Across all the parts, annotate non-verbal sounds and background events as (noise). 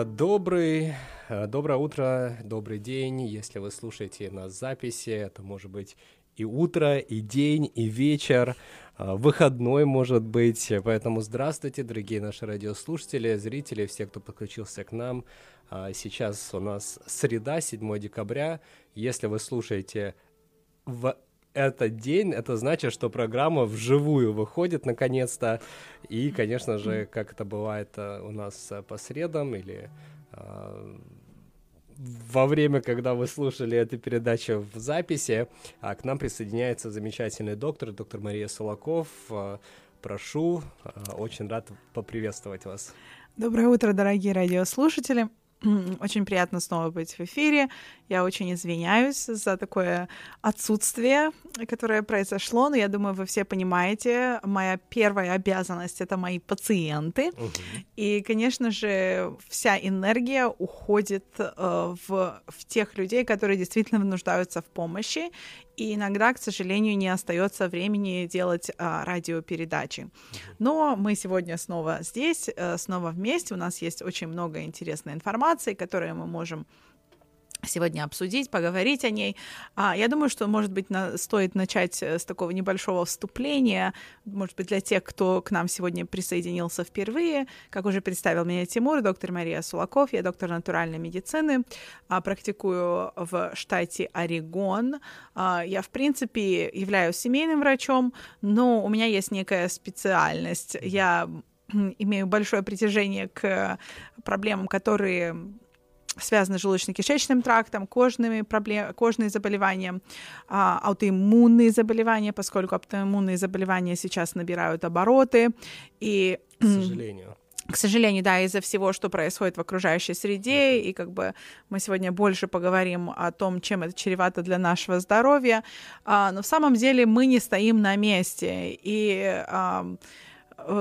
Э, добрый, э, доброе утро, добрый день. Если вы слушаете нас записи, это может быть и утро, и день, и вечер, э, выходной может быть. Поэтому здравствуйте, дорогие наши радиослушатели, зрители, все, кто подключился к нам. Сейчас у нас среда, 7 декабря. Если вы слушаете в этот день, это значит, что программа вживую выходит наконец-то. И, конечно же, как это бывает э, у нас э, по средам или э, во время, когда вы слушали эту передачу в записи, а к нам присоединяется замечательный доктор, доктор Мария Солоков. Прошу, очень рад поприветствовать вас. Доброе утро, дорогие радиослушатели. Очень приятно снова быть в эфире. Я очень извиняюсь за такое отсутствие, которое произошло, но я думаю, вы все понимаете, моя первая обязанность — это мои пациенты. Угу. И, конечно же, вся энергия уходит э, в, в тех людей, которые действительно нуждаются в помощи, и иногда, к сожалению, не остается времени делать а, радиопередачи. Но мы сегодня снова здесь, э, снова вместе. У нас есть очень много интересной информации, которую мы можем сегодня обсудить, поговорить о ней. А, я думаю, что, может быть, на, стоит начать э, с такого небольшого вступления, может быть, для тех, кто к нам сегодня присоединился впервые. Как уже представил меня Тимур, доктор Мария Сулаков, я доктор натуральной медицины, а, практикую в штате Орегон. А, я, в принципе, являюсь семейным врачом, но у меня есть некая специальность. Я имею большое притяжение к проблемам, которые связаны с желудочно-кишечным трактом, кожными проблем, кожные заболевания, а, аутоиммунные заболевания, поскольку аутоиммунные заболевания сейчас набирают обороты. И, к сожалению. К сожалению, да, из-за всего, что происходит в окружающей среде, и как бы мы сегодня больше поговорим о том, чем это чревато для нашего здоровья, а, но в самом деле мы не стоим на месте, и а,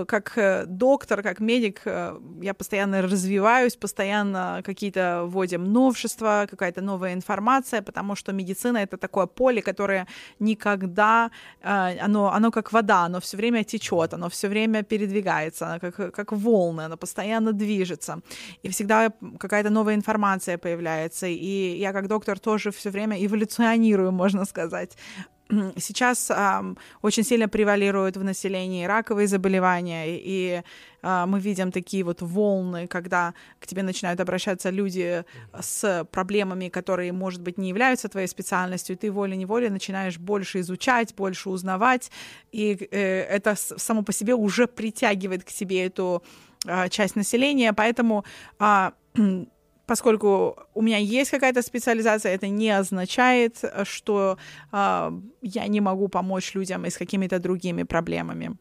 как э, доктор, как медик, э, я постоянно развиваюсь, постоянно какие-то вводим новшества, какая-то новая информация, потому что медицина — это такое поле, которое никогда, оно, оно как вода, оно все время течет, оно все время передвигается, оно как, как волны, оно постоянно движется, и всегда какая-то новая информация появляется, и я как доктор тоже все время эволюционирую, можно сказать, Сейчас э, очень сильно превалируют в населении раковые заболевания, и э, мы видим такие вот волны, когда к тебе начинают обращаться люди с проблемами, которые, может быть, не являются твоей специальностью, и ты волей-неволей начинаешь больше изучать, больше узнавать, и э, это само по себе уже притягивает к себе эту э, часть населения, поэтому э, (clears throat) поскольку у меня есть какая-то специализация, это не означает, что э, я не могу помочь людям и с какими-то другими проблемами.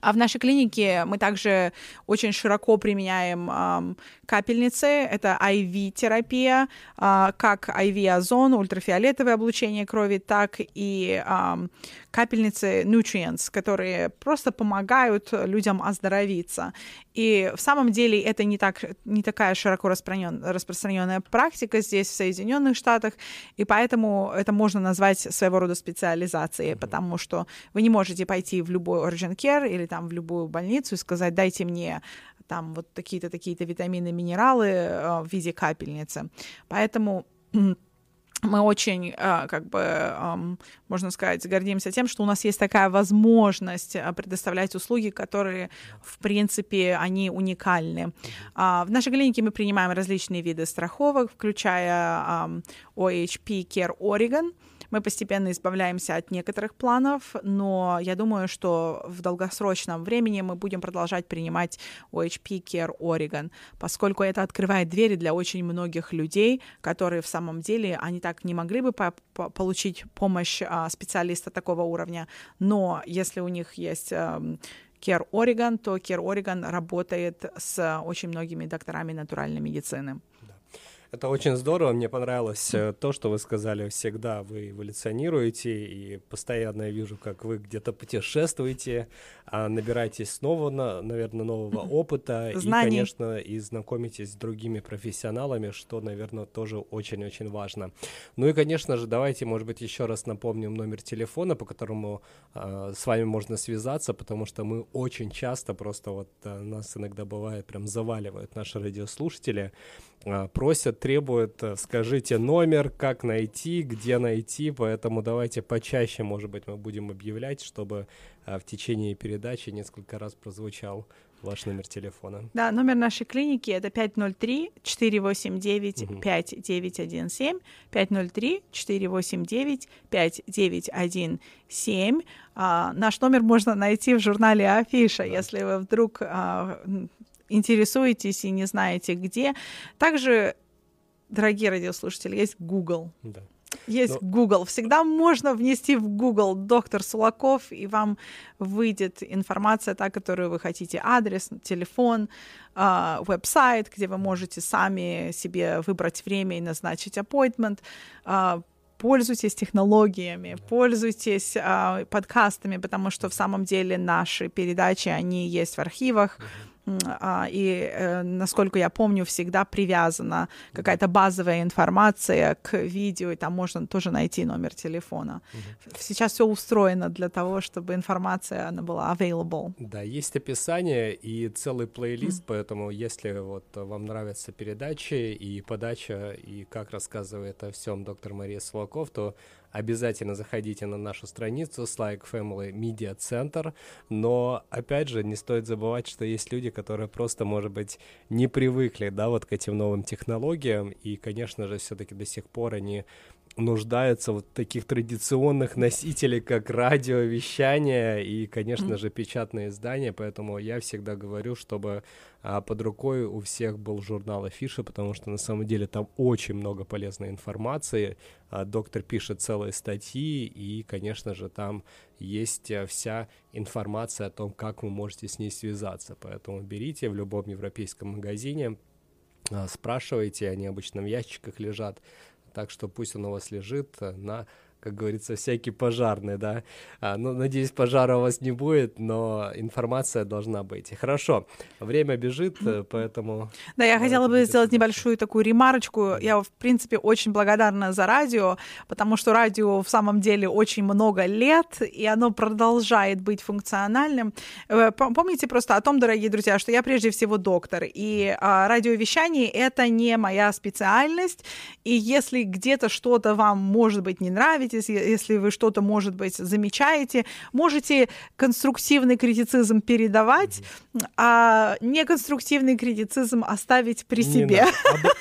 А в нашей клинике мы также очень широко применяем э, капельницы. Это IV-терапия, э, как IV-озон, ультрафиолетовое облучение крови, так и э, капельницы Nutrients, которые просто помогают людям оздоровиться. И в самом деле это не, так, не такая широко распространенная практика здесь, в Соединенных Штатах, и поэтому это можно назвать своего рода специализацией, потому что вы не можете пойти в любой Origin Care или там в любую больницу и сказать, дайте мне там вот такие-то, такие-то витамины, минералы э, в виде капельницы. Поэтому мы очень, а, как бы, можно сказать, гордимся тем, что у нас есть такая возможность а, предоставлять услуги, которые, в принципе, они уникальны. А, в нашей клинике мы принимаем различные виды страховок, включая OHP Care Oregon, мы постепенно избавляемся от некоторых планов, но я думаю, что в долгосрочном времени мы будем продолжать принимать OHP Care Oregon, поскольку это открывает двери для очень многих людей, которые в самом деле, они так не могли бы по по получить помощь а, специалиста такого уровня, но если у них есть а, Care Oregon, то Care Oregon работает с очень многими докторами натуральной медицины. Это очень здорово, мне понравилось э, то, что вы сказали, всегда вы эволюционируете, и постоянно я вижу, как вы где-то путешествуете, а набираетесь снова, наверное, нового опыта, Знаний. и, конечно, и знакомитесь с другими профессионалами, что, наверное, тоже очень-очень важно. Ну и, конечно же, давайте, может быть, еще раз напомним номер телефона, по которому э, с вами можно связаться, потому что мы очень часто просто вот э, нас иногда бывает прям заваливают наши радиослушатели, просят, требуют, э, скажите номер, как найти, где найти, поэтому давайте почаще, может быть, мы будем объявлять, чтобы э, в течение передачи несколько раз прозвучал Ваш номер телефона. Да, номер нашей клиники это 503-489-5917, 503-489-5917. А, наш номер можно найти в журнале Афиша, да. если вы вдруг а, интересуетесь и не знаете где. Также, дорогие радиослушатели, есть Google. Да. Есть Но... Google. Всегда можно внести в Google доктор Сулаков, и вам выйдет информация, та, которую вы хотите. Адрес, телефон, э, веб-сайт, где вы можете сами себе выбрать время и назначить appointment. Э, пользуйтесь технологиями, пользуйтесь э, подкастами, потому что в самом деле наши передачи, они есть в архивах. А, и, э, насколько я помню, всегда привязана какая-то базовая информация к видео, и там можно тоже найти номер телефона. Угу. Сейчас все устроено для того, чтобы информация она была available. Да, есть описание и целый плейлист, mm. поэтому если вот вам нравятся передачи и подача, и как рассказывает о всем доктор Мария Свалков, то обязательно заходите на нашу страницу Slack Family Media Center, но, опять же, не стоит забывать, что есть люди, которые просто, может быть, не привыкли, да, вот к этим новым технологиям, и, конечно же, все-таки до сих пор они нуждаются вот в таких традиционных носителей, как радиовещание и, конечно же, печатные издания, поэтому я всегда говорю, чтобы а, под рукой у всех был журнал Афиша, потому что на самом деле там очень много полезной информации, а, доктор пишет целые статьи, и, конечно же, там есть а, вся информация о том, как вы можете с ней связаться, поэтому берите в любом европейском магазине, а, спрашивайте, они обычно в ящиках лежат, так что пусть он у вас лежит э, на как говорится, всякий пожарный, да. А, ну, надеюсь, пожара у вас не будет, но информация должна быть. Хорошо, время бежит, э, поэтому... Да, я хотела бы сделать небольшую такую ремарочку. Я, в принципе, очень благодарна за радио, потому что радио в самом деле очень много лет, и оно продолжает быть функциональным. Э, помните просто о том, дорогие друзья, что я прежде всего доктор, и а, радиовещание — это не моя специальность, и если где-то что-то вам, может быть, не нравится, нравитесь, если вы что-то, может быть, замечаете, можете конструктивный критицизм передавать, а неконструктивный критицизм оставить при себе.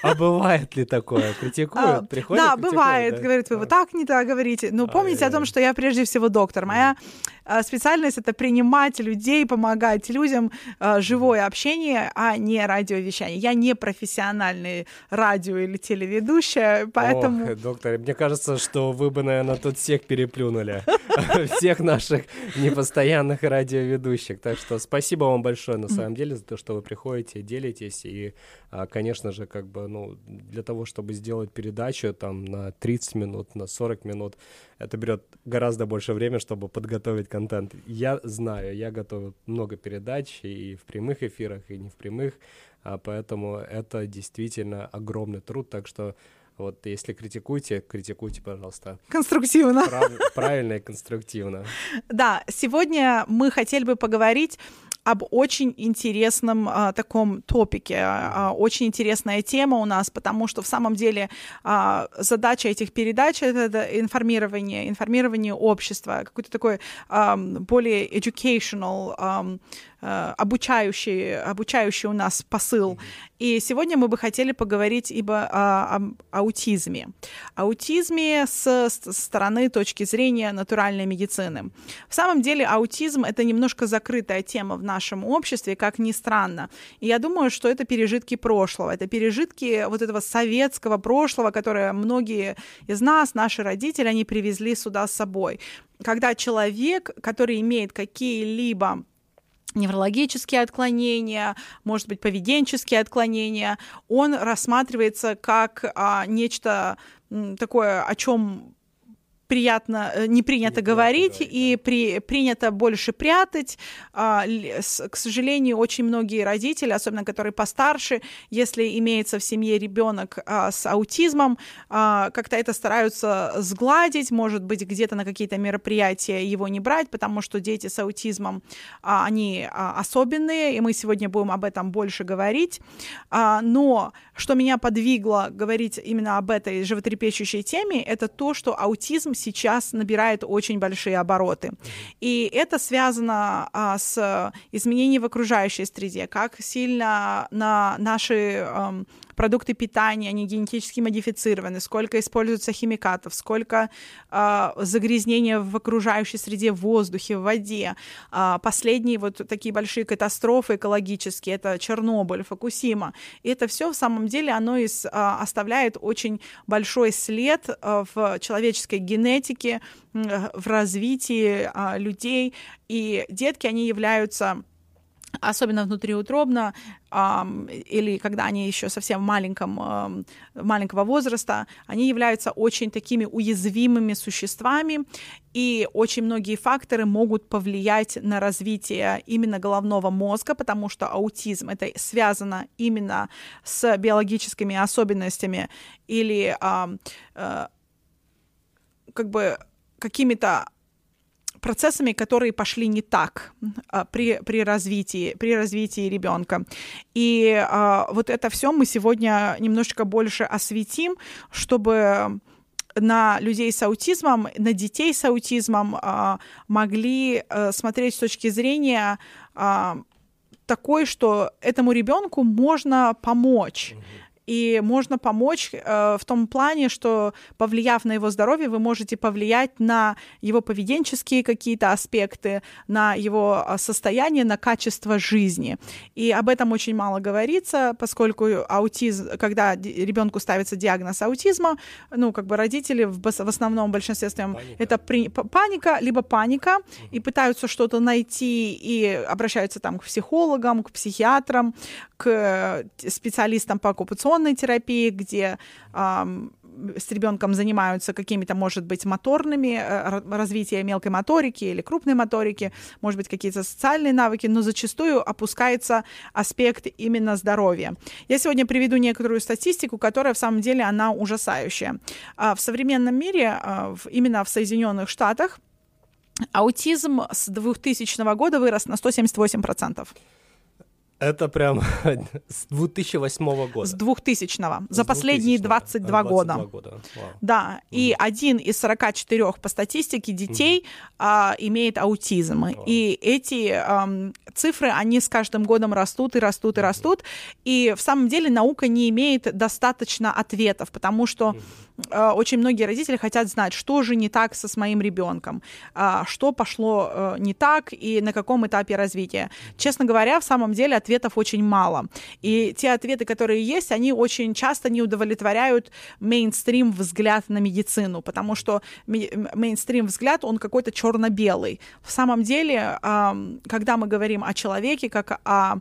А, а бывает ли такое? (laughs) Критикуют? А, приходят? Да, бывает. Да? Говорит, вы вот так не так говорите. Ну, помните о том, что я прежде всего доктор. Моя а, специальность это принимать людей, помогать людям, а, живое общение, а не радиовещание. Я не профессиональный радио или телеведущая, поэтому... Ох, доктор, мне кажется, что вы бы, наверное, тут всех переплюнули. (laughs) Всех наших непостоянных радиоведущих. Так что спасибо вам большое, на самом деле, за то, что вы приходите, делитесь. И, а, конечно же, как бы, ну, для того, чтобы сделать передачу там на 30 минут, на 40 минут, это берет гораздо больше времени, чтобы подготовить контент. Я знаю, я готовил много передач и в прямых эфирах, и не в прямых, а поэтому это действительно огромный труд, так что вот если критикуйте, критикуйте, пожалуйста. Конструктивно. Прав, правильно и конструктивно. (laughs) Да, сегодня мы хотели бы поговорить об очень интересном а, таком топике. А, очень интересная тема у нас, потому что в самом деле а, задача этих передач это, информирование, информирование общества, какой-то такой а, более educational а, обучающий, обучающий у нас посыл. И сегодня мы бы хотели поговорить ибо о, о аутизме. Аутизме с, с стороны точки зрения натуральной медицины. В самом деле аутизм — это немножко закрытая тема в нашем обществе, как ни странно. И я думаю, что это пережитки прошлого, это пережитки вот этого советского прошлого, которое многие из нас, наши родители, они привезли сюда с собой. Когда человек, который имеет какие-либо неврологические отклонения, может быть, поведенческие отклонения, он рассматривается как а, нечто такое, о чем приятно, э, не принято не говорить, говорить и при, принято больше прятать. А, с, к сожалению, очень многие родители, особенно которые постарше, если имеется в семье ребенок а, с аутизмом, а, как-то это стараются сгладить, может быть, где-то на какие-то мероприятия его не брать, потому что дети с аутизмом, а, они а, особенные, и мы сегодня будем об этом больше говорить. А, но что меня подвигло говорить именно об этой животрепещущей теме, это то, что аутизм сейчас набирает очень большие обороты. И это связано а, с изменением в окружающей среде, как сильно на наши продукты питания, они генетически модифицированы, сколько используется химикатов, сколько э, загрязнения в окружающей среде, в воздухе, в воде. Э, последние вот такие большие катастрофы экологические, это Чернобыль, Фукусима. И это все в самом деле, оно из, э, оставляет очень большой след в человеческой генетике, в развитии э, людей. И детки, они являются особенно внутриутробно, или когда они еще совсем маленьком, маленького возраста, они являются очень такими уязвимыми существами, и очень многие факторы могут повлиять на развитие именно головного мозга, потому что аутизм это связано именно с биологическими особенностями или э, как бы какими-то процессами, которые пошли не так а, при, при развитии, при развитии ребенка. И а, вот это все мы сегодня немножечко больше осветим, чтобы на людей с аутизмом, на детей с аутизмом а, могли а, смотреть с точки зрения такой, что этому ребенку можно помочь. И можно помочь э, в том плане, что повлияв на его здоровье, вы можете повлиять на его поведенческие какие-то аспекты, на его а, состояние, на качество жизни. И об этом очень мало говорится, поскольку аутизм, когда ребенку ставится диагноз аутизма, ну, как бы родители в, в основном, в большинстве своем, это при, паника, либо паника, и пытаются что-то найти, и обращаются там к психологам, к психиатрам, к э, специалистам по оккупационной конвульсионной терапии, где с ребенком занимаются какими-то, может быть, моторными, э, развитие мелкой моторики или крупной моторики, может быть, какие-то социальные навыки, но зачастую опускается аспект именно здоровья. Я сегодня приведу некоторую статистику, которая в самом деле она ужасающая. А в современном мире, а, именно в Соединенных Штатах, аутизм с 2000 года вырос на 178%. Это прям (laughs) с 2008 года. С 2000-го. За последние 22, 22 года. года. Вау. Да, mm. и один из 44 по статистике детей mm. а, имеет аутизм. Wow. И эти а, цифры, они с каждым годом растут и растут и mm. растут. И в самом деле наука не имеет достаточно ответов, потому что mm Э, очень многие родители хотят знать, что же не так со с моим ребенком, а, что пошло э, не так и на каком этапе развития. Честно говоря, в самом деле ответов очень мало. И те ответы, которые есть, они очень часто не удовлетворяют мейнстрим взгляд на медицину, потому что мейнстрим взгляд, он какой-то черно-белый. В самом деле, когда мы говорим о человеке как о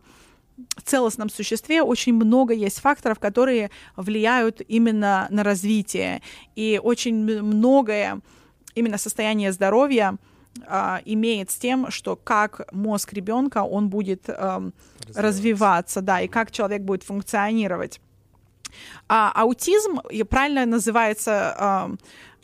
целостном существе очень много есть факторов, которые влияют именно на развитие. И очень многое, именно состояние здоровья, а, имеет с тем, что как мозг ребенка он будет а, развиваться, да, и как человек будет функционировать. А аутизм правильно называется а,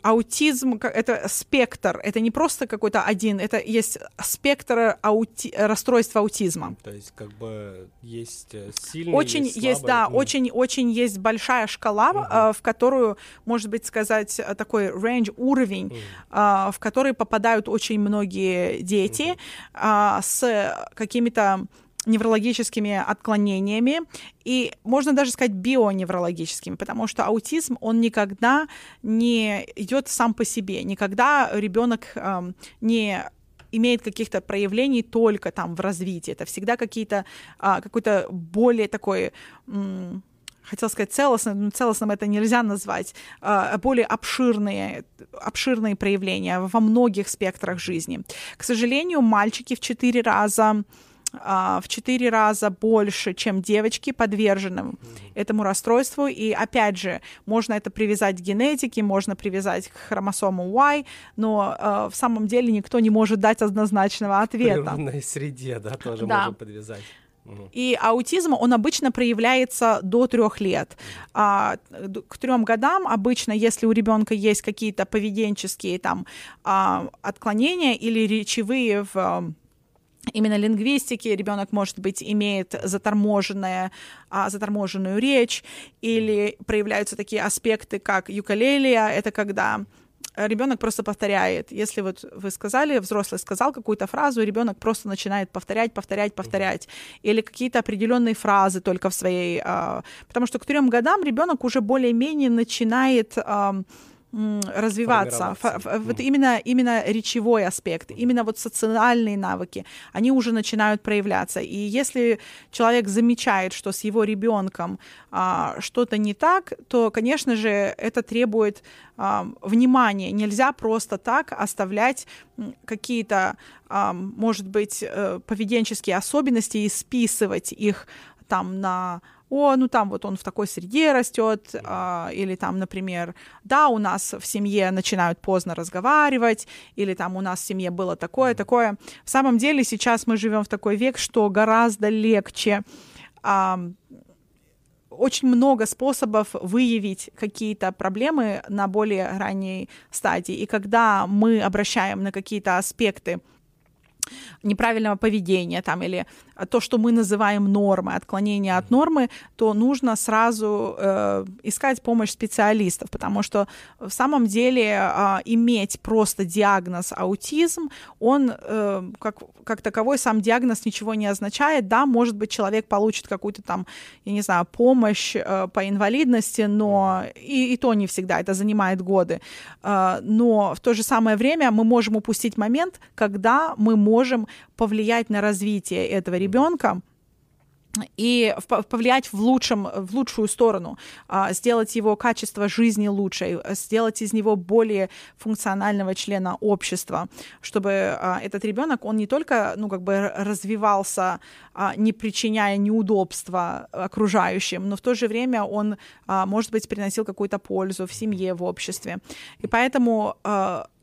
аутизм это спектр, это не просто какой-то один, это есть спектр аути... расстройства аутизма. То есть как бы есть э, сильный, очень есть, есть да, mm. очень очень есть большая шкала, mm-hmm. в которую, может быть, сказать э, такой range уровень, mm-hmm. в который попадают очень многие дети mm-hmm. с какими-то неврологическими отклонениями и можно даже сказать бионеврологическими, потому что аутизм он никогда не идет сам по себе, никогда ребенок э, не имеет каких-то проявлений только там в развитии. Это всегда какие-то а, какой-то более такой м- хотел сказать целостным, но целостным это нельзя назвать, а, более обширные, обширные проявления во многих спектрах жизни. К сожалению, мальчики в четыре раза в 4 раза больше, чем девочки, подвержены этому расстройству. И опять же, можно это привязать к генетике, можно привязать к хромосому Y, но а, в самом деле никто не может дать однозначного ответа. В природной среде, да, тоже да. можно подвязать. И аутизм, он обычно проявляется до трех лет. А, к трем годам обычно, если у ребенка есть какие-то поведенческие там а, отклонения или речевые в именно лингвистики ребенок, может быть, имеет заторможенное, а, заторможенную речь, или проявляются такие аспекты, как юкалелия, это когда ребенок просто повторяет. Если вот вы сказали, взрослый сказал какую-то фразу, ребенок просто начинает повторять, повторять, повторять. Или какие-то определенные фразы только в своей... А, потому что к трем годам ребенок уже более-менее начинает развиваться. Вот именно, именно речевой аспект, именно вот социальные навыки, они уже начинают проявляться. И если человек замечает, что с его ребенком а, что-то не так, то, конечно же, это требует а, внимания. Нельзя просто так оставлять какие-то, а, может быть, э, поведенческие особенности и списывать их там на о, ну там вот он в такой среде растет, а, или там, например, да, у нас в семье начинают поздно разговаривать, или там у нас в семье было такое, такое. В самом деле сейчас мы живем в такой век, что гораздо легче а, очень много способов выявить какие-то проблемы на более ранней стадии. И когда мы обращаем на какие-то аспекты неправильного поведения там, или то, что мы называем нормой, отклонение от нормы, то нужно сразу э, искать помощь специалистов, потому что в самом деле э, иметь просто диагноз аутизм, он э, как, как таковой сам диагноз ничего не означает. Да, может быть, человек получит какую-то там, я не знаю, помощь э, по инвалидности, но и, и то не всегда, это занимает годы. Э, но в то же самое время мы можем упустить момент, когда мы можем повлиять на развитие этого ребенка и повлиять в, лучшем, в лучшую сторону, а, сделать его качество жизни лучше, сделать из него более функционального члена общества, чтобы а, этот ребенок, он не только, ну, как бы развивался, а, не причиняя неудобства окружающим, но в то же время он, может быть, приносил какую-то пользу в семье, в обществе. И поэтому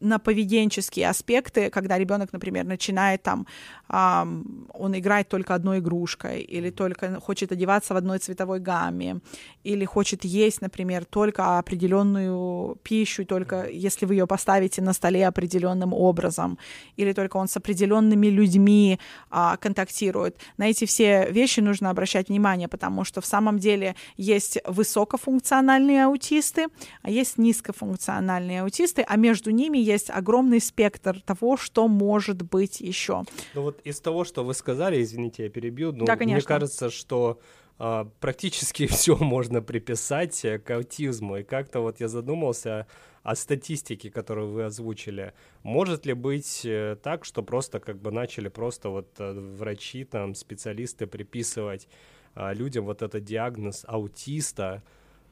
на поведенческие аспекты, когда ребенок, например, начинает там, он играет только одной игрушкой или только хочет одеваться в одной цветовой гамме, или хочет есть, например, только определенную пищу, только если вы ее поставите на столе определенным образом, или только он с определенными людьми а, контактирует. На эти все вещи нужно обращать внимание, потому что в самом деле есть высокофункциональные аутисты, а есть низкофункциональные аутисты, а между ними есть огромный спектр того, что может быть еще. Ну вот из того, что вы сказали, извините, я перебью, но да, мне кажется, кажется, что а, практически (laughs) все можно приписать э, к аутизму. И как-то вот я задумался о статистике, которую вы озвучили. Может ли быть э, так, что просто как бы начали просто вот э, врачи, там, специалисты приписывать а, людям вот этот диагноз аутиста,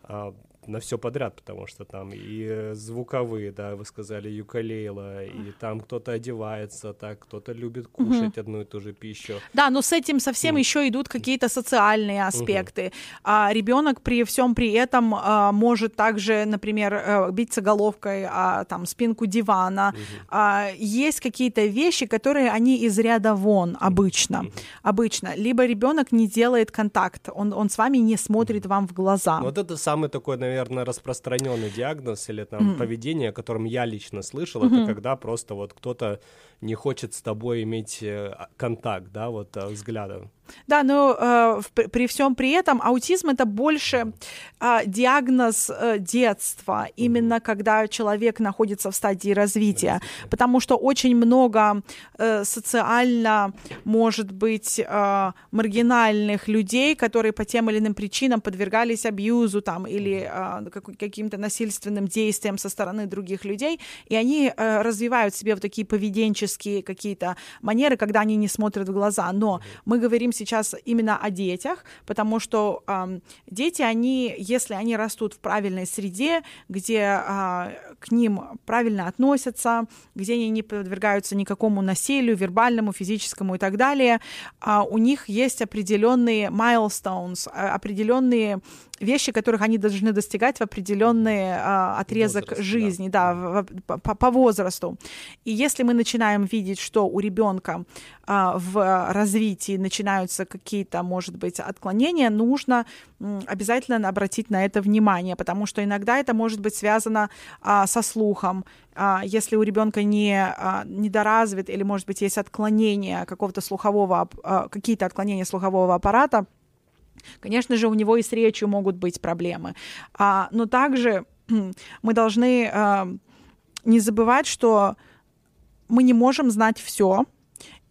а, на все подряд, потому что там и э, звуковые, да, вы сказали, юкалейла, и там кто-то одевается так, кто-то любит кушать угу. одну и ту же пищу. Да, но с этим совсем mm. еще идут какие-то социальные аспекты. Угу. А ребенок при всем при этом а, может также, например, а, биться головкой а, там спинку дивана. Угу. А, есть какие-то вещи, которые они из ряда вон обычно, угу. обычно. Либо ребенок не делает контакт, он он с вами не смотрит вам в глаза. Вот это самый такой, наверное наверное, распространенный диагноз или там поведение, о котором я лично слышал, это когда просто вот кто-то не хочет с тобой иметь э, контакт, да, вот э, взглядом. Да, но э, в, при всем при этом аутизм это больше э, диагноз э, детства, именно mm-hmm. когда человек находится в стадии развития, mm-hmm. потому что очень много э, социально, может быть, э, маргинальных людей, которые по тем или иным причинам подвергались абьюзу там или э, каким-то насильственным действиям со стороны других людей, и они э, развивают в себе вот такие поведенческие поведенческие какие-то манеры, когда они не смотрят в глаза. Но мы говорим сейчас именно о детях, потому что э, дети, они, если они растут в правильной среде, где э, к ним правильно относятся, где они не подвергаются никакому насилию, вербальному, физическому и так далее, э, у них есть определенные milestones, определенные вещи, которых они должны достигать в определенный а, отрезок Возраст, жизни, да, да в, по, по возрасту. И если мы начинаем видеть, что у ребенка а, в развитии начинаются какие-то, может быть, отклонения, нужно обязательно обратить на это внимание, потому что иногда это может быть связано а, со слухом, а, если у ребенка не а, недоразвит или, может быть, есть отклонение какого-то слухового, а, какие-то отклонения слухового аппарата, Конечно же, у него и с речью могут быть проблемы. Но также (clears throat) мы должны не забывать, что мы не можем знать все,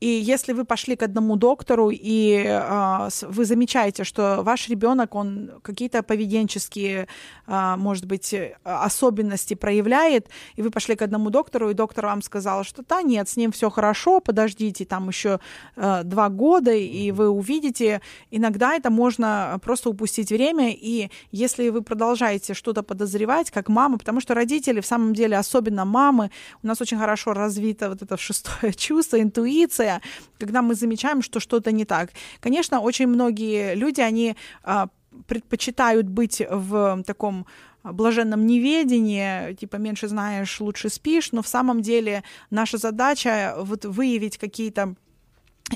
и если вы пошли к одному доктору, и э, вы замечаете, что ваш ребенок, он какие-то поведенческие, э, может быть, особенности проявляет, и вы пошли к одному доктору, и доктор вам сказал, что да, нет, с ним все хорошо, подождите, там еще э, два года, и вы увидите, иногда это можно просто упустить время, и если вы продолжаете что-то подозревать, как мама, потому что родители, в самом деле, особенно мамы, у нас очень хорошо развито вот это шестое (laughs) чувство, интуиция, первое, когда мы замечаем, что что-то не так. Конечно, очень многие люди, они а, предпочитают быть в таком блаженном неведении, типа меньше знаешь, лучше спишь, но в самом деле наша задача вот выявить какие-то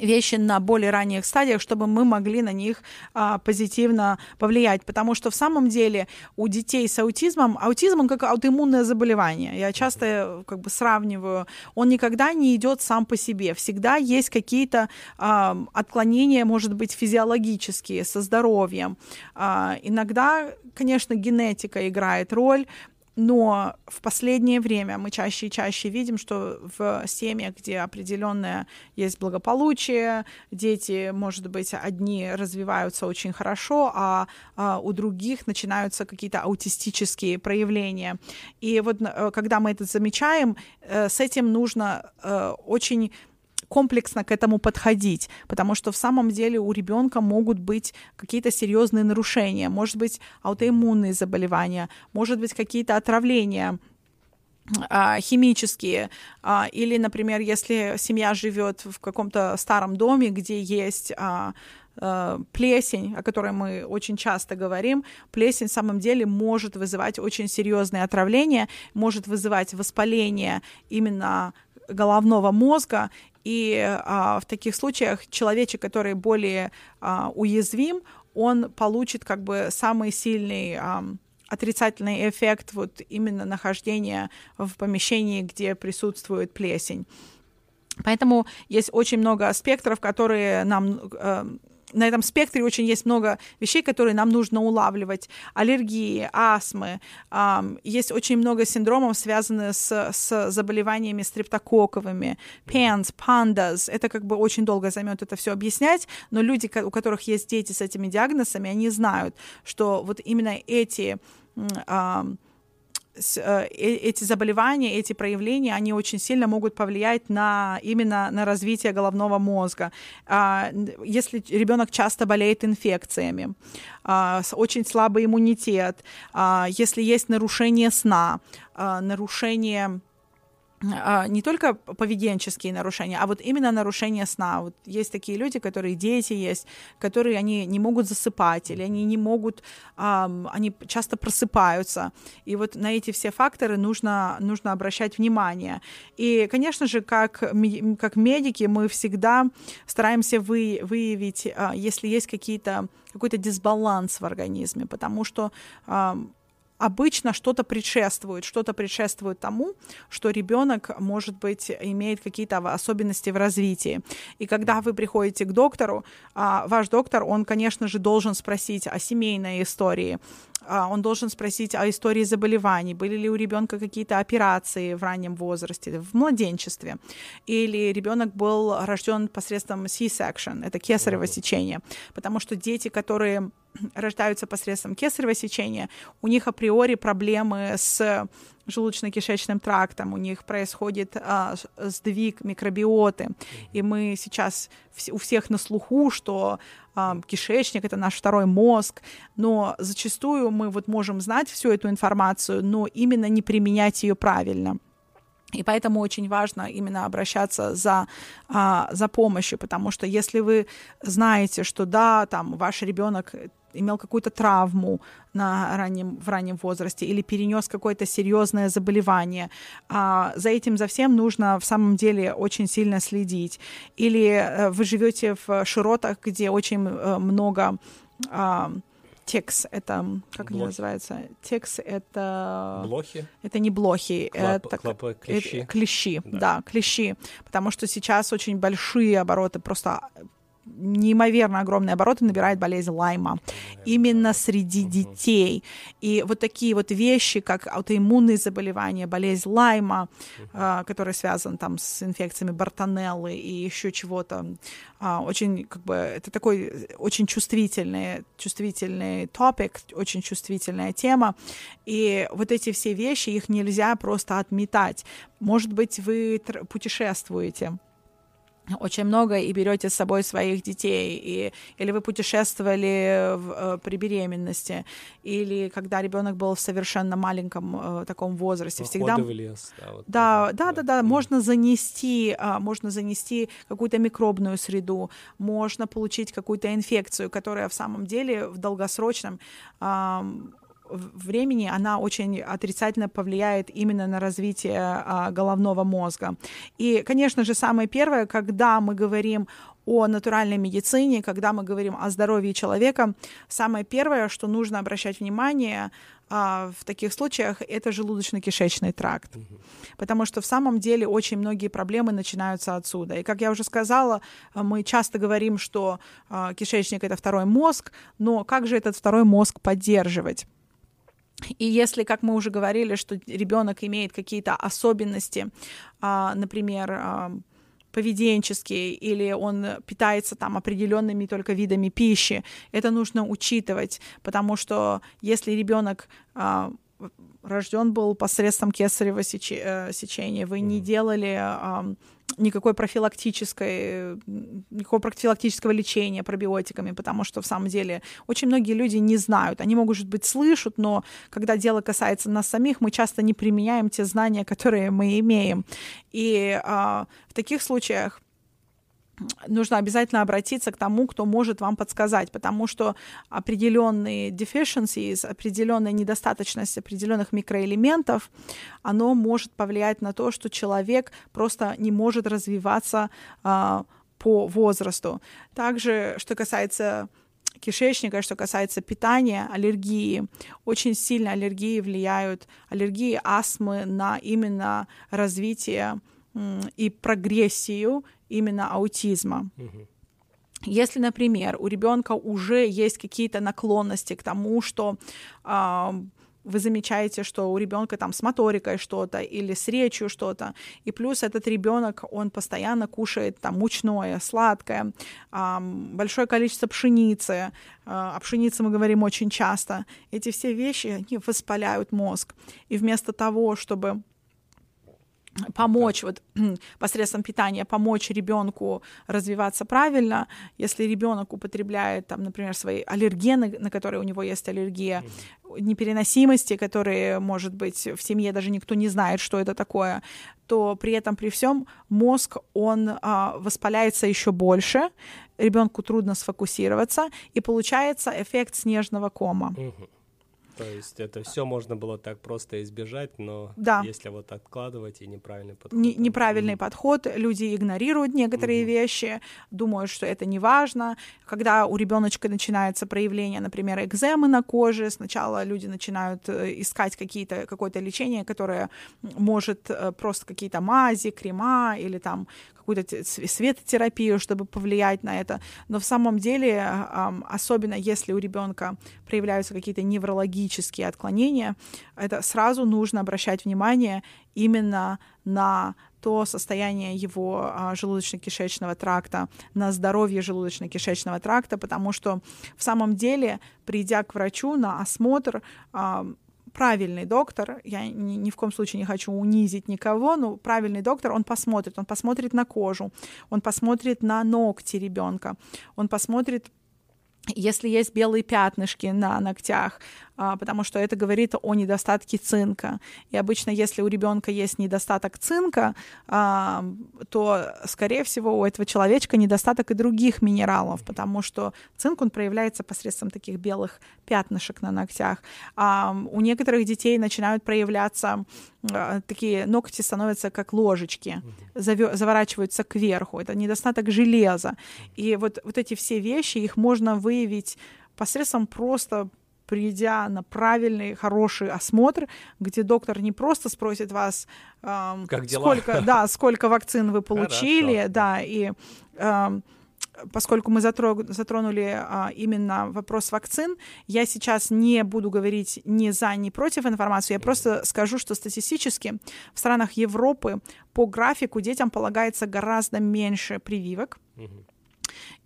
вещи на более ранних стадиях, чтобы мы могли на них а, позитивно повлиять. Потому что в самом деле у детей с аутизмом, аутизм он как аутоиммунное заболевание. Я часто как бы сравниваю, он никогда не идет сам по себе. Всегда есть какие-то а, отклонения, может быть, физиологические со здоровьем. А, иногда, конечно, генетика играет роль, но в последнее время мы чаще и чаще видим, что в семьях, где определенное есть благополучие, дети, может быть, одни развиваются очень хорошо, а, а у других начинаются какие-то аутистические проявления. И вот э, когда мы это замечаем, э, с этим нужно э, очень комплексно к этому подходить, потому что в самом деле у ребенка могут быть какие-то серьезные нарушения, может быть аутоиммунные заболевания, может быть какие-то отравления а, химические, а, или, например, если семья живет в каком-то старом доме, где есть а, плесень, о которой мы очень часто говорим, плесень в самом деле может вызывать очень серьезные отравления, может вызывать воспаление именно головного мозга, и а, в таких случаях человечек, который более а, уязвим, он получит как бы самый сильный а, отрицательный эффект вот именно нахождения в помещении, где присутствует плесень. Поэтому есть очень много спектров, которые нам э, на этом спектре очень есть много вещей, которые нам нужно улавливать. Аллергии, астмы. Есть очень много синдромов, связанных с, с заболеваниями стрептококковыми. PANS, PANDAS. Это как бы очень долго займет это все объяснять, но люди, у которых есть дети с этими диагнозами, они знают, что вот именно эти эти заболевания, эти проявления, они очень сильно могут повлиять на именно на развитие головного мозга. А, если ребенок часто болеет инфекциями, а, очень слабый иммунитет, а, если есть нарушение сна, нарушение не только поведенческие нарушения, а вот именно нарушение сна. Вот есть такие люди, которые дети есть, которые они не могут засыпать или они не могут, они часто просыпаются. И вот на эти все факторы нужно, нужно обращать внимание. И, конечно же, как, как медики мы всегда стараемся вы, выявить, а, если есть какие-то какой-то дисбаланс в организме, потому что обычно что-то предшествует, что-то предшествует тому, что ребенок, может быть, имеет какие-то особенности в развитии. И когда вы приходите к доктору, а, ваш доктор, он, конечно же, должен спросить о семейной истории, он должен спросить о истории заболеваний, были ли у ребенка какие-то операции в раннем возрасте, в младенчестве, или ребенок был рожден посредством C-section, это кесарево сечение, потому что дети, которые рождаются посредством кесарево сечения, у них априори проблемы с желудочно-кишечным трактом, у них происходит а, сдвиг микробиоты, и мы сейчас у всех на слуху, что а, кишечник это наш второй мозг, но зачастую мы вот можем знать всю эту информацию, но именно не применять ее правильно. И поэтому очень важно именно обращаться за, а, за помощью, потому что если вы знаете, что да, там ваш ребенок имел какую-то травму на раннем, в раннем возрасте или перенес какое-то серьезное заболевание. А, за этим, за всем нужно в самом деле очень сильно следить. Или э, вы живете в широтах, где очень э, много а, текс это как блохи. они называются? Текс это блохи. Это не блохи, Клап, это клапы, клещи. Это, клещи, да. да, клещи, потому что сейчас очень большие обороты просто неимоверно огромные обороты набирает болезнь Лайма именно среди детей. И вот такие вот вещи, как аутоиммунные заболевания, болезнь Лайма, uh, которая связана там с инфекциями Бартонеллы и еще чего-то, uh, очень как бы это такой очень чувствительный, чувствительный топик, очень чувствительная тема. И вот эти все вещи, их нельзя просто отметать. Может быть, вы путешествуете, очень много и берете с собой своих детей, и, или вы путешествовали в, э, при беременности, или когда ребенок был в совершенно маленьком э, таком возрасте, Походы всегда. В лес, да, вот да, да, да, да, можно занести, э, можно занести какую-то микробную среду, можно получить какую-то инфекцию, которая в самом деле в долгосрочном э, времени она очень отрицательно повлияет именно на развитие а, головного мозга. И, конечно же, самое первое, когда мы говорим о натуральной медицине, когда мы говорим о здоровье человека, самое первое, что нужно обращать внимание а, в таких случаях, это желудочно-кишечный тракт. Потому что в самом деле очень многие проблемы начинаются отсюда. И, как я уже сказала, мы часто говорим, что а, кишечник это второй мозг, но как же этот второй мозг поддерживать? И если, как мы уже говорили, что ребенок имеет какие-то особенности, а, например, а, поведенческие, или он питается там определенными только видами пищи, это нужно учитывать, потому что если ребенок а, рожден был посредством кесарево э, сечения, вы не делали никакой профилактической, никакого профилактического лечения пробиотиками, потому что в самом деле очень многие люди не знают. Они, может быть, слышат, но когда дело касается нас самих, мы часто не применяем те знания, которые мы имеем. И а, в таких случаях нужно обязательно обратиться к тому, кто может вам подсказать, потому что определенные deficiencies, определенная недостаточность определенных микроэлементов, оно может повлиять на то, что человек просто не может развиваться а, по возрасту. Также, что касается кишечника, что касается питания, аллергии. Очень сильно аллергии влияют, аллергии астмы на именно развитие и прогрессию именно аутизма. Если, например, у ребенка уже есть какие-то наклонности к тому, что э, вы замечаете, что у ребенка там с моторикой что-то или с речью что-то, и плюс этот ребенок, он постоянно кушает там мучное, сладкое, э, большое количество пшеницы, э, о пшенице мы говорим очень часто, эти все вещи, они воспаляют мозг. И вместо того, чтобы помочь вот (clears throat) посредством питания помочь ребенку развиваться правильно, если ребенок употребляет там, например, свои аллергены, на которые у него есть аллергия, непереносимости, которые, может быть, в семье даже никто не знает, что это такое, то при этом при всем мозг он а, воспаляется еще больше, ребенку трудно сфокусироваться и получается эффект снежного кома. Mm-hmm. То есть это все можно было так просто избежать, но да. если вот откладывать и неправильный подход. Не, неправильный mm подход, люди игнорируют некоторые mm вещи, думают, что это не важно. Когда у ребеночка начинается проявление, например, экземы на коже, сначала люди начинают э, искать какие-то, какое-то лечение, которое может э, просто какие-то мази, крема или там какую-то светотерапию, чтобы повлиять на это. Но в самом деле, особенно если у ребенка проявляются какие-то неврологические отклонения, это сразу нужно обращать внимание именно на то состояние его а, желудочно-кишечного тракта, на здоровье желудочно-кишечного тракта, потому что в самом деле, придя к врачу на осмотр, правильный доктор, я ни, ни в коем случае не хочу унизить никого, но правильный доктор, он посмотрит, он посмотрит на кожу, он посмотрит на ногти ребенка, он посмотрит если есть белые пятнышки на ногтях, потому что это говорит о недостатке цинка. И обычно, если у ребенка есть недостаток цинка, а, то, скорее всего, у этого человечка недостаток и других минералов, потому что цинк, он проявляется посредством таких белых пятнышек на ногтях. А у некоторых детей начинают проявляться такие ногти становятся как ложечки, заворачиваются кверху. Это недостаток железа. И вот, вот эти все вещи, их можно выявить посредством просто придя на правильный, хороший осмотр, где доктор не просто спросит вас, эм, как дела? сколько, (laughs) да, сколько вакцин вы получили, Хорошо. да, и эм, поскольку мы затронули а, именно вопрос вакцин, я сейчас не буду говорить ни за, ни против информации, я просто скажу, что статистически в странах Европы по графику детям полагается гораздо меньше прививок,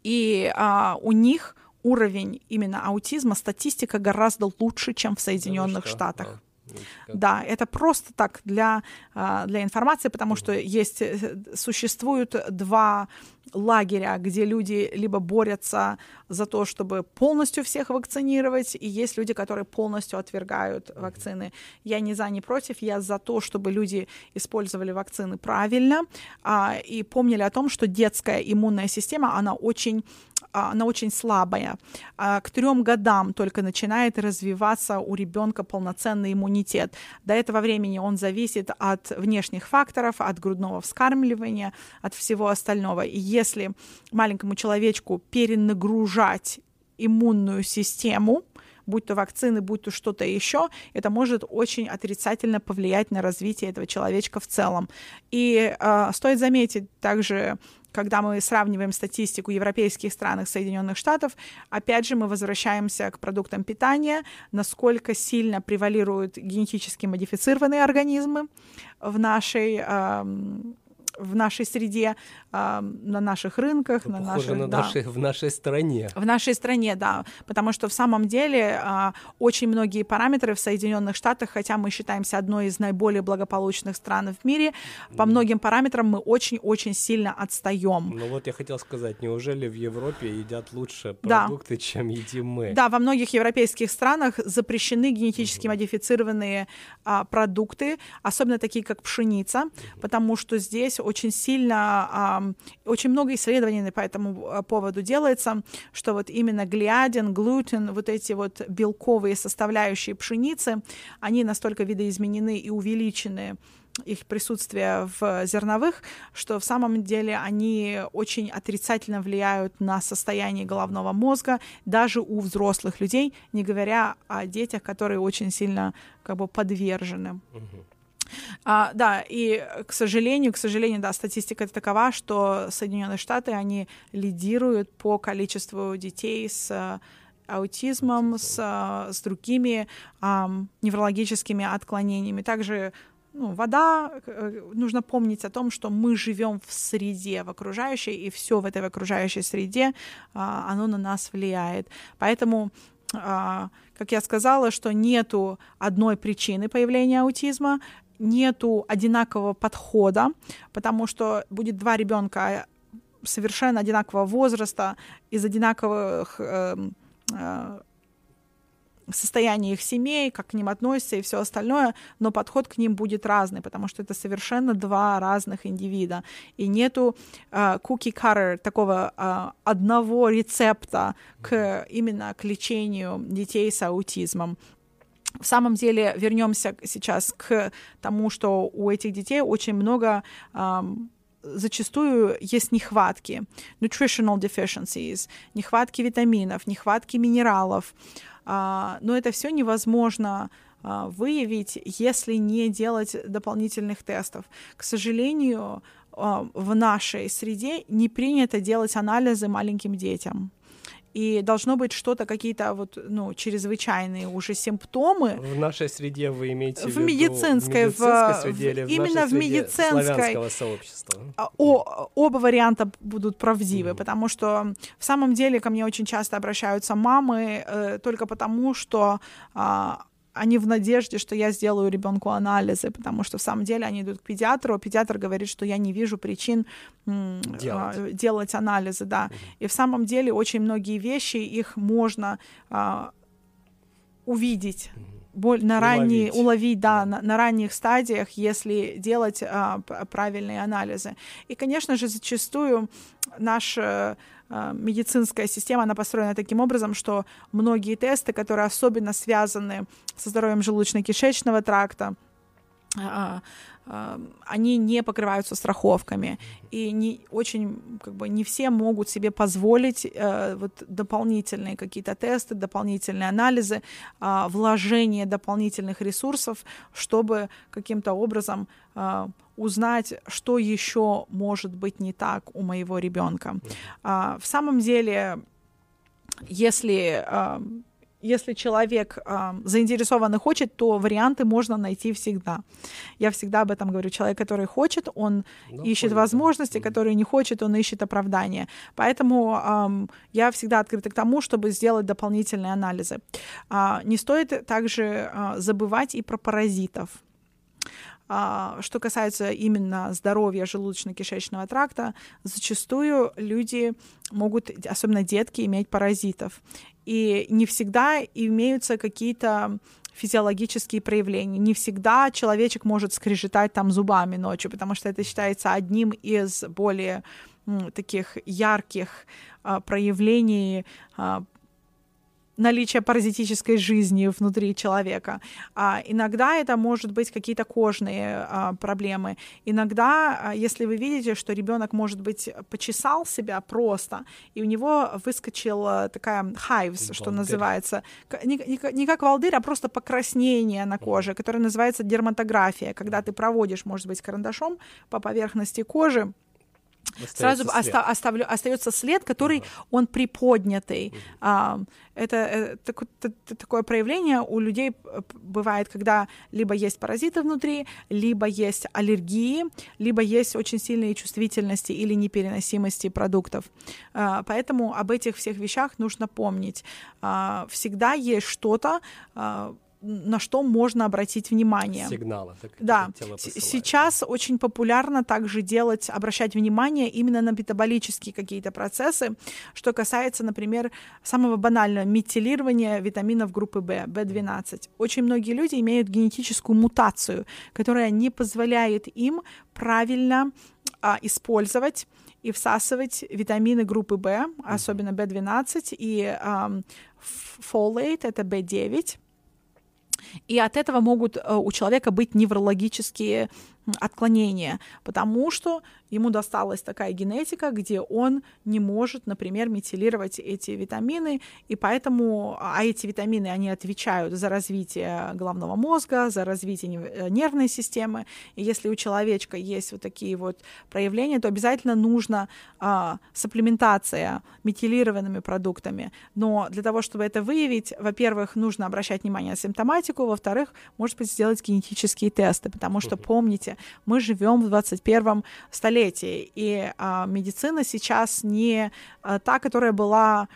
и а, у них уровень именно аутизма, статистика гораздо лучше, чем в Соединенных ну, Штатах. Да. да, это просто так для, а, для информации, потому что есть, э, существуют два лагеря, где люди либо борются за то, чтобы полностью всех вакцинировать, и есть люди, которые полностью отвергают вакцины. Я не за, не против, я за то, чтобы люди использовали вакцины правильно а, и помнили о том, что детская иммунная система, она очень она очень слабая. А, к трем годам только начинает развиваться у ребенка полноценный иммунитет. До этого времени он зависит от внешних факторов, от грудного вскармливания, от всего остального. И если маленькому человечку перенагружать иммунную систему, будь то вакцины, будь то что-то еще, это может очень отрицательно повлиять на развитие этого человечка в целом. И э, стоит заметить также, когда мы сравниваем статистику европейских стран и Соединенных Штатов, опять же мы возвращаемся к продуктам питания, насколько сильно превалируют генетически модифицированные организмы в нашей в нашей среде, э, на наших рынках, на наших, на да. нашей, в нашей стране. В нашей стране, да, потому что в самом деле э, очень многие параметры в Соединенных Штатах, хотя мы считаемся одной из наиболее благополучных стран в мире, по многим параметрам мы очень-очень сильно отстаем. Ну вот я хотел сказать, неужели в Европе едят лучше продукты, да. чем едим мы? Да, во многих европейских странах запрещены генетически угу. модифицированные а, продукты, особенно такие как пшеница, угу. потому что здесь очень сильно, очень много исследований по этому а, поводу делается, что вот именно глиадин, глютен, вот эти вот белковые составляющие пшеницы, они настолько видоизменены и увеличены их присутствие в зерновых, что в самом деле они очень отрицательно влияют на состояние головного мозга даже у взрослых людей, не говоря о детях, которые очень сильно как бы подвержены. Uh-huh. А, да, и, к сожалению, к сожалению, да, статистика такова, что Соединенные Штаты, они лидируют по количеству детей с э, аутизмом, с, э, с другими эм, неврологическими отклонениями. Также ну, вода, э, нужно помнить о том, что мы живем в среде, в окружающей, и все в этой окружающей среде, а, оно на нас влияет. Поэтому а, как я сказала, что нету одной причины появления аутизма, нету одинакового подхода, потому что будет два ребенка совершенно одинакового возраста, из одинаковых э, э, состояния их семей, как к ним относятся и все остальное, но подход к ним будет разный, потому что это совершенно два разных индивида. И нету uh, cookie cutter, такого uh, одного рецепта к, именно к лечению детей с аутизмом в самом деле вернемся сейчас к тому, что у этих детей очень много um, зачастую есть нехватки, nutritional deficiencies, нехватки витаминов, нехватки минералов, uh, но это все невозможно uh, выявить, если не делать дополнительных тестов. К сожалению, uh, в нашей среде не принято делать анализы маленьким детям и должно быть что-то, какие-то вот, ну, чрезвычайные уже симптомы. В нашей среде вы имеете в, в медицинской, в медицинской среде или в именно в медицинской сообщества? А, о, оба варианта будут правдивы, mm-hmm. потому что в самом деле ко мне очень часто обращаются мамы э, только потому, что э, они в надежде, что я сделаю ребенку анализы, потому что в самом деле они идут к педиатру, а педиатр говорит, что я не вижу причин делать, а, делать анализы, да. Угу. И в самом деле очень многие вещи их можно а, увидеть. Боль, на ранние, уловить, да. На, на ранних стадиях, если делать а, правильные анализы. И, конечно же, зачастую наш а, медицинская система, она построена таким образом, что многие тесты, которые особенно связаны со здоровьем желудочно-кишечного тракта, они не покрываются страховками, и не очень как бы не все могут себе позволить э, вот дополнительные какие-то тесты, дополнительные анализы, э, вложение дополнительных ресурсов, чтобы каким-то образом э, узнать, что еще может быть не так у моего ребенка. А, в самом деле, если а, если человек э, заинтересован и хочет, то варианты можно найти всегда. Я всегда об этом говорю. Человек, который хочет, он ну, ищет возможности, который не хочет, он ищет оправдания. Поэтому э, я всегда открыта к тому, чтобы сделать дополнительные анализы. Э, не стоит также э, забывать и про паразитов. А, что касается именно здоровья желудочно-кишечного тракта, зачастую люди могут, особенно детки, иметь паразитов. И не всегда имеются какие-то физиологические проявления. Не всегда человечек может скрежетать там зубами ночью, потому что это считается одним из более таких ярких а, проявлений а, наличие паразитической жизни внутри человека. А, иногда это может быть какие-то кожные а, проблемы. Иногда, а, если вы видите, что ребенок, может быть, почесал себя просто, и у него выскочила такая hives, волдырь. что называется, не, не, не как волдырь, а просто покраснение на коже, которое называется дерматография, когда ты проводишь, может быть, карандашом по поверхности кожи, Остается сразу след. Оста- оставлю, остается след, который ага. он приподнятый. Угу. А, это, это, это такое проявление у людей бывает, когда либо есть паразиты внутри, либо есть аллергии, либо есть очень сильные чувствительности или непереносимости продуктов. А, поэтому об этих всех вещах нужно помнить. А, всегда есть что-то, а, на что можно обратить внимание. Сигналы. Так, да. Сейчас очень популярно также делать, обращать внимание именно на метаболические какие-то процессы, что касается, например, самого банального метилирования витаминов группы В, В12. Очень многие люди имеют генетическую мутацию, которая не позволяет им правильно а, использовать и всасывать витамины группы В, особенно В12 и а, folate, это В9, и от этого могут э, у человека быть неврологические отклонения, потому что ему досталась такая генетика, где он не может, например, метилировать эти витамины, и поэтому, а эти витамины, они отвечают за развитие головного мозга, за развитие э, нервной системы, и если у человечка есть вот такие вот проявления, то обязательно нужна а, сапплементация метилированными продуктами, но для того, чтобы это выявить, во-первых, нужно обращать внимание на симптоматику, во-вторых, может быть, сделать генетические тесты, потому что, помните, мы живем в 21 столетии, и а, медицина сейчас не а, та, которая была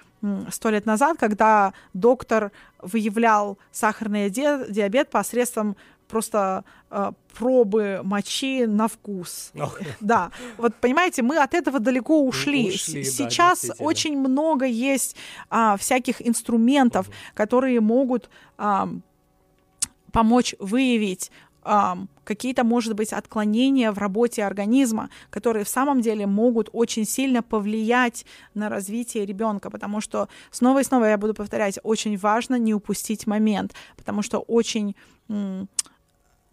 сто лет назад, когда доктор выявлял сахарный диабет посредством просто э, пробы мочи на вкус. Oh. Да, вот понимаете, мы от этого далеко ушли. ушли Сейчас да, очень много есть а, всяких инструментов, которые могут а, помочь выявить какие-то, может быть, отклонения в работе организма, которые в самом деле могут очень сильно повлиять на развитие ребенка, потому что снова и снова я буду повторять, очень важно не упустить момент, потому что очень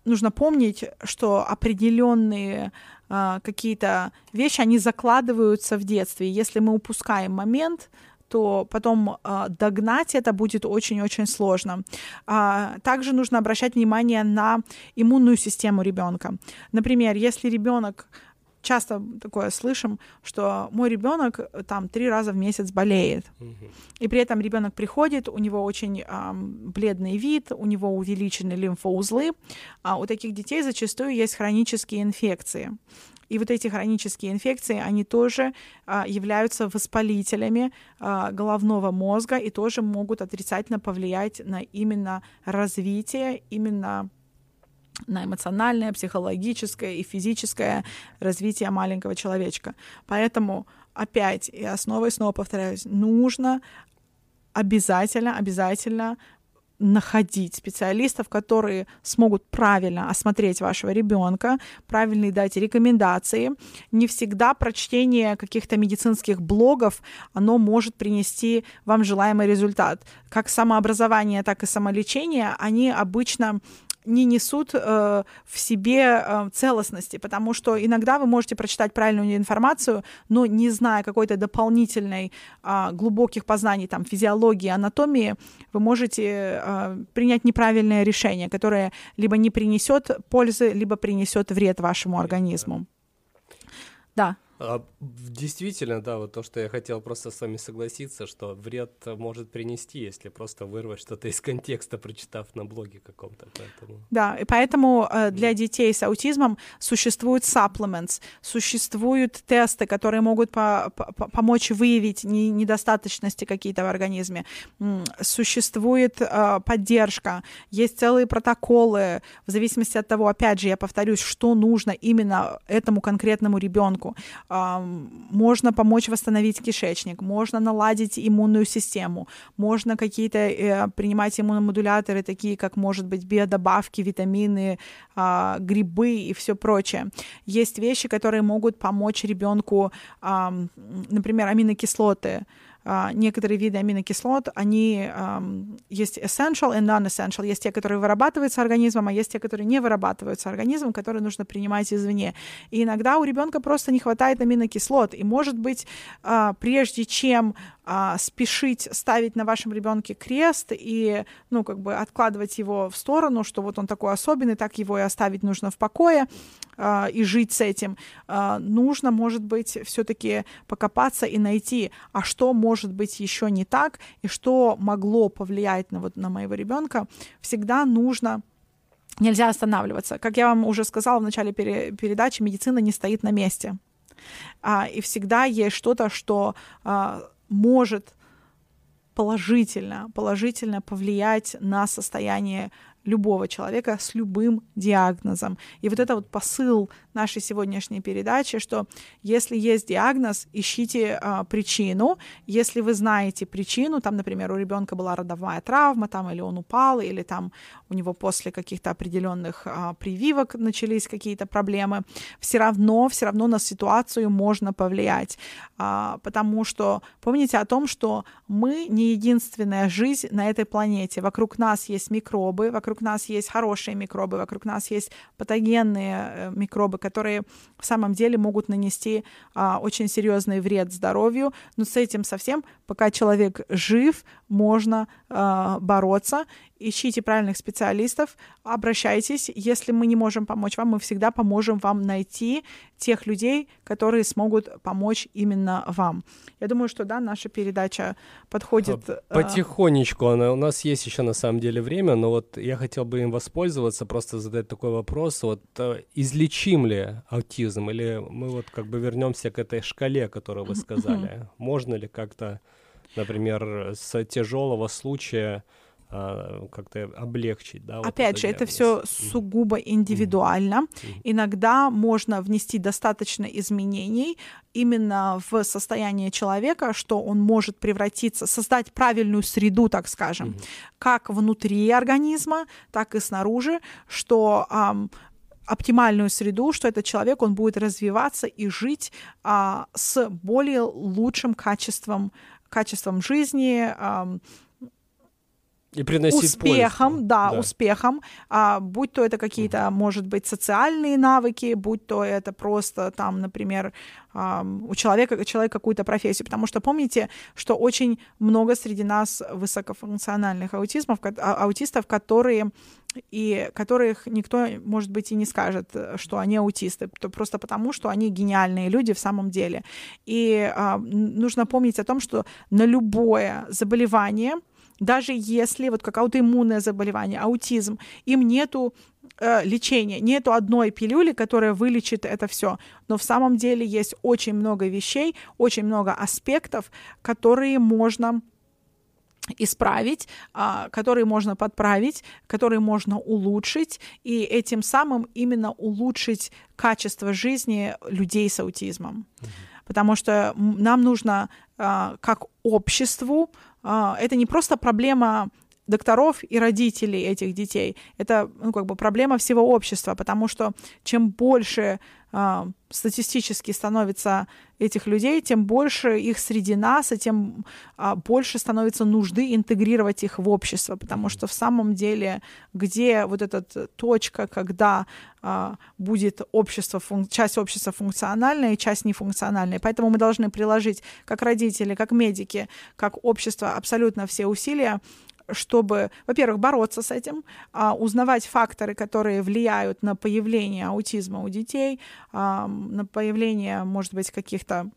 нужно помнить, что определенные э, какие-то вещи, они закладываются в детстве. Если мы упускаем момент, то потом э, догнать это будет очень-очень сложно. А, также нужно обращать внимание на иммунную систему ребенка. Например, если ребенок часто такое слышим, что мой ребенок э, там три раза в месяц болеет, и при этом ребенок приходит, у него очень эм, бледный вид, у него увеличены лимфоузлы, а у таких детей зачастую есть хронические инфекции. И вот эти хронические инфекции, они тоже а, являются воспалителями а, головного мозга и тоже могут отрицательно повлиять на именно развитие, именно на эмоциональное, психологическое и физическое развитие маленького человечка. Поэтому опять, и снова повторяюсь, нужно обязательно, обязательно находить специалистов, которые смогут правильно осмотреть вашего ребенка, правильно дать рекомендации. Не всегда прочтение каких-то медицинских блогов, оно может принести вам желаемый результат. Как самообразование, так и самолечение, они обычно не несут э, в себе э, целостности, потому что иногда вы можете прочитать правильную информацию, но не зная какой-то дополнительной э, глубоких познаний там физиологии, анатомии, вы можете э, принять неправильное решение, которое либо не принесет пользы, либо принесет вред вашему организму. Да. А, действительно, да, вот то, что я хотел просто с вами согласиться, что вред может принести, если просто вырвать что-то из контекста, прочитав на блоге каком-то. Поэтому... Да, и поэтому э, для детей с аутизмом существуют supplements, существуют тесты, которые могут по по помочь выявить не недостаточности какие-то в организме. Существует э, поддержка, есть целые протоколы, в зависимости от того, опять же, я повторюсь, что нужно именно этому конкретному ребенку можно помочь восстановить кишечник, можно наладить иммунную систему, можно какие-то э, принимать иммуномодуляторы, такие как, может быть, биодобавки, витамины, э, грибы и все прочее. Есть вещи, которые могут помочь ребенку, например, аминокислоты, а, некоторые виды аминокислот, они есть essential и non-essential. Есть те, которые вырабатываются организмом, а есть те, которые не вырабатываются организмом, которые нужно принимать извне. И иногда у ребенка просто не хватает аминокислот. И, может быть, а, прежде чем а, спешить ставить на вашем ребенке крест и, ну, как бы откладывать его в сторону, что вот он такой особенный, так его и оставить нужно в покое а, и жить с этим. А, нужно, может быть, все-таки покопаться и найти, а что может быть еще не так и что могло повлиять на вот на моего ребенка. Всегда нужно нельзя останавливаться. Как я вам уже сказала в начале пере- передачи, медицина не стоит на месте. А, и всегда есть что-то, что а, может положительно, положительно повлиять на состояние любого человека с любым диагнозом. И вот это вот посыл нашей сегодняшней передачи, что если есть диагноз, ищите а, причину. Если вы знаете причину, там, например, у ребенка была родовая травма, там, или он упал, или там у него после каких-то определенных а, прививок начались какие-то проблемы, все равно, все равно на ситуацию можно повлиять. А, потому что помните о том, что мы не единственная жизнь на этой планете. Вокруг нас есть микробы, вокруг нас есть хорошие микробы, вокруг нас есть патогенные э, микробы, которые в самом деле могут нанести а, очень серьезный вред здоровью. Но с этим совсем, пока человек жив, можно а, бороться ищите правильных специалистов, обращайтесь. Если мы не можем помочь вам, мы всегда поможем вам найти тех людей, которые смогут помочь именно вам. Я думаю, что да, наша передача подходит. Э, потихонечку, она, у нас есть еще на самом деле время, но вот я хотел бы им воспользоваться, просто задать такой вопрос: вот э, излечим ли аутизм, или мы вот как бы вернемся к этой шкале, которую вы сказали? Можно ли как-то, например, с тяжелого случая как-то облегчить, да? Вот Опять же, это все сугубо индивидуально. Mm-hmm. Иногда можно внести достаточно изменений именно в состояние человека, что он может превратиться, создать правильную среду, так скажем, mm-hmm. как внутри организма, так и снаружи, что um, оптимальную среду, что этот человек, он будет развиваться и жить а, с более лучшим качеством, качеством жизни, а, и приносить успехом, пользу. Да, да, успехом, а, будь то это какие-то, угу. может быть, социальные навыки, будь то это просто там, например, а, у человека, человек какую-то профессию, потому что помните, что очень много среди нас высокофункциональных аутизмов, а, аутистов, которые и которых никто, может быть, и не скажет, что они аутисты, просто потому, что они гениальные люди в самом деле. И а, нужно помнить о том, что на любое заболевание даже если вот как аутоиммунное заболевание, аутизм, им нету э, лечения, нету одной пилюли, которая вылечит это все. Но в самом деле есть очень много вещей, очень много аспектов, которые можно исправить, а, которые можно подправить, которые можно улучшить, и этим самым именно улучшить качество жизни людей с аутизмом. Mm-hmm. Потому что нам нужно а, как обществу, это не просто проблема докторов и родителей этих детей. Это ну, как бы проблема всего общества, потому что чем больше э, статистически становится этих людей, тем больше их среди нас, и тем э, больше становится нужды интегрировать их в общество, потому что в самом деле, где вот эта точка, когда э, будет общество, фун- часть общества функциональная и часть нефункциональная. Поэтому мы должны приложить, как родители, как медики, как общество, абсолютно все усилия чтобы, во-первых, бороться с этим, а, узнавать факторы, которые влияют на появление аутизма у детей, а, на появление, может быть, каких-то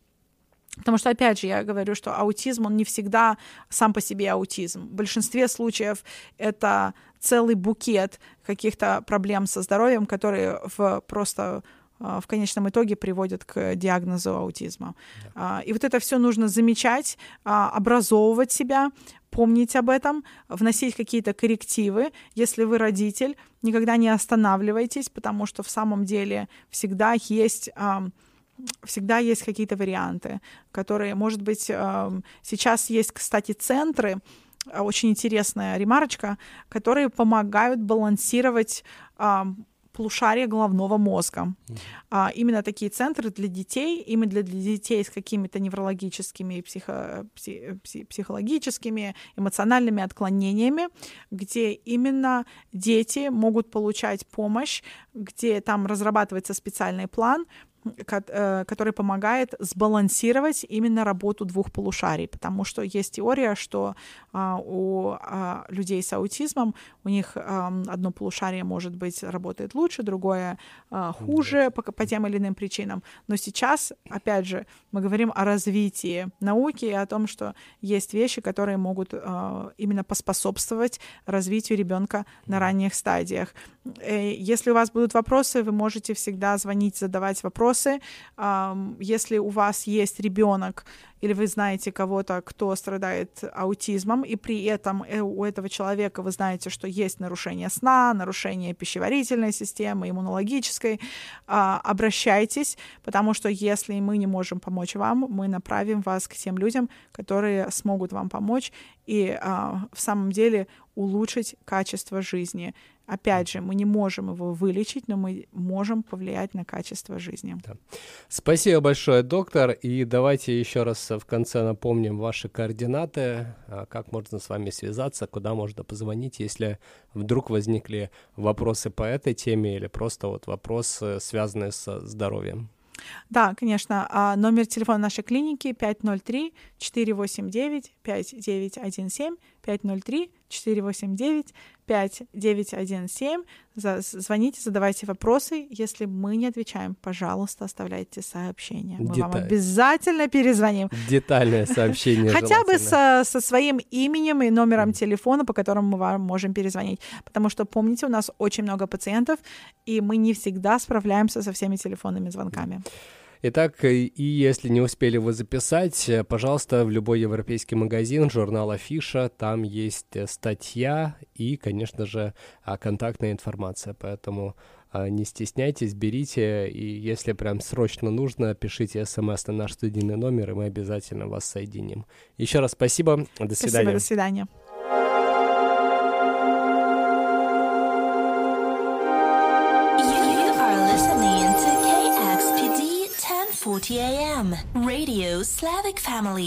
Потому что, опять же, я говорю, что аутизм, он не всегда сам по себе аутизм. В большинстве случаев это целый букет каких-то проблем со здоровьем, которые в просто в конечном итоге приводят к диагнозу аутизма. Да. И вот это все нужно замечать, образовывать себя, помнить об этом, вносить какие-то коррективы. Если вы родитель, никогда не останавливайтесь, потому что в самом деле всегда есть всегда есть какие-то варианты, которые, может быть, сейчас есть, кстати, центры, а, очень интересная ремарочка, которые помогают балансировать полушария головного мозга. Mm-hmm. А, именно такие центры для детей, именно для, для детей с какими-то неврологическими, психо, пси, пси, психологическими, эмоциональными отклонениями, где именно дети могут получать помощь, где там разрабатывается специальный план, который помогает сбалансировать именно работу двух полушарий, потому что есть теория, что а, у а, людей с аутизмом у них одно полушарие может быть работает лучше, другое а, хуже по, по тем или иным причинам. Но сейчас, опять же, мы говорим о развитии науки и о том, что есть вещи, которые могут именно поспособствовать развитию ребенка на ранних стадиях. Э, если у вас будут вопросы, вы можете всегда звонить, задавать вопросы. Если у вас есть ребенок или вы знаете кого-то, кто страдает аутизмом, и при этом э, у этого человека вы знаете, что есть нарушение сна, нарушение пищеварительной системы, иммунологической, а, обращайтесь, потому что если мы не можем помочь вам, мы направим вас к тем людям, которые смогут вам помочь и а, в самом деле улучшить качество жизни. Опять же, мы не можем его вылечить, но мы можем повлиять на качество жизни. Да. Спасибо большое, доктор. И давайте еще раз в конце напомним ваши координаты, а, как можно с вами связаться, куда можно позвонить, если вдруг возникли вопросы по этой теме или просто вот вопросы, связанные с здоровьем. Да, конечно. А номер телефона нашей клиники 503 489 5917 503 489 5917. Звоните, задавайте вопросы. Если мы не отвечаем, пожалуйста, оставляйте сообщение. Мы Деталь. вам обязательно перезвоним. Детальное (laughs) сообщение. Хотя бы со, со своим именем и номером телефона, по которому мы вам можем перезвонить. Потому что, помните, у нас очень много пациентов, и мы не всегда справляемся со всеми телефонными звонками. Итак, и если не успели вы записать, э, пожалуйста, в любой европейский магазин журнала Фиша, там есть э, статья и, конечно же, а, контактная информация, поэтому а, не стесняйтесь, берите, и если прям срочно нужно, пишите смс на наш студийный номер, и мы обязательно вас соединим. Еще раз спасибо, до свидания. Спасибо, до свидания. 40 a.m. Radio Slavic Family.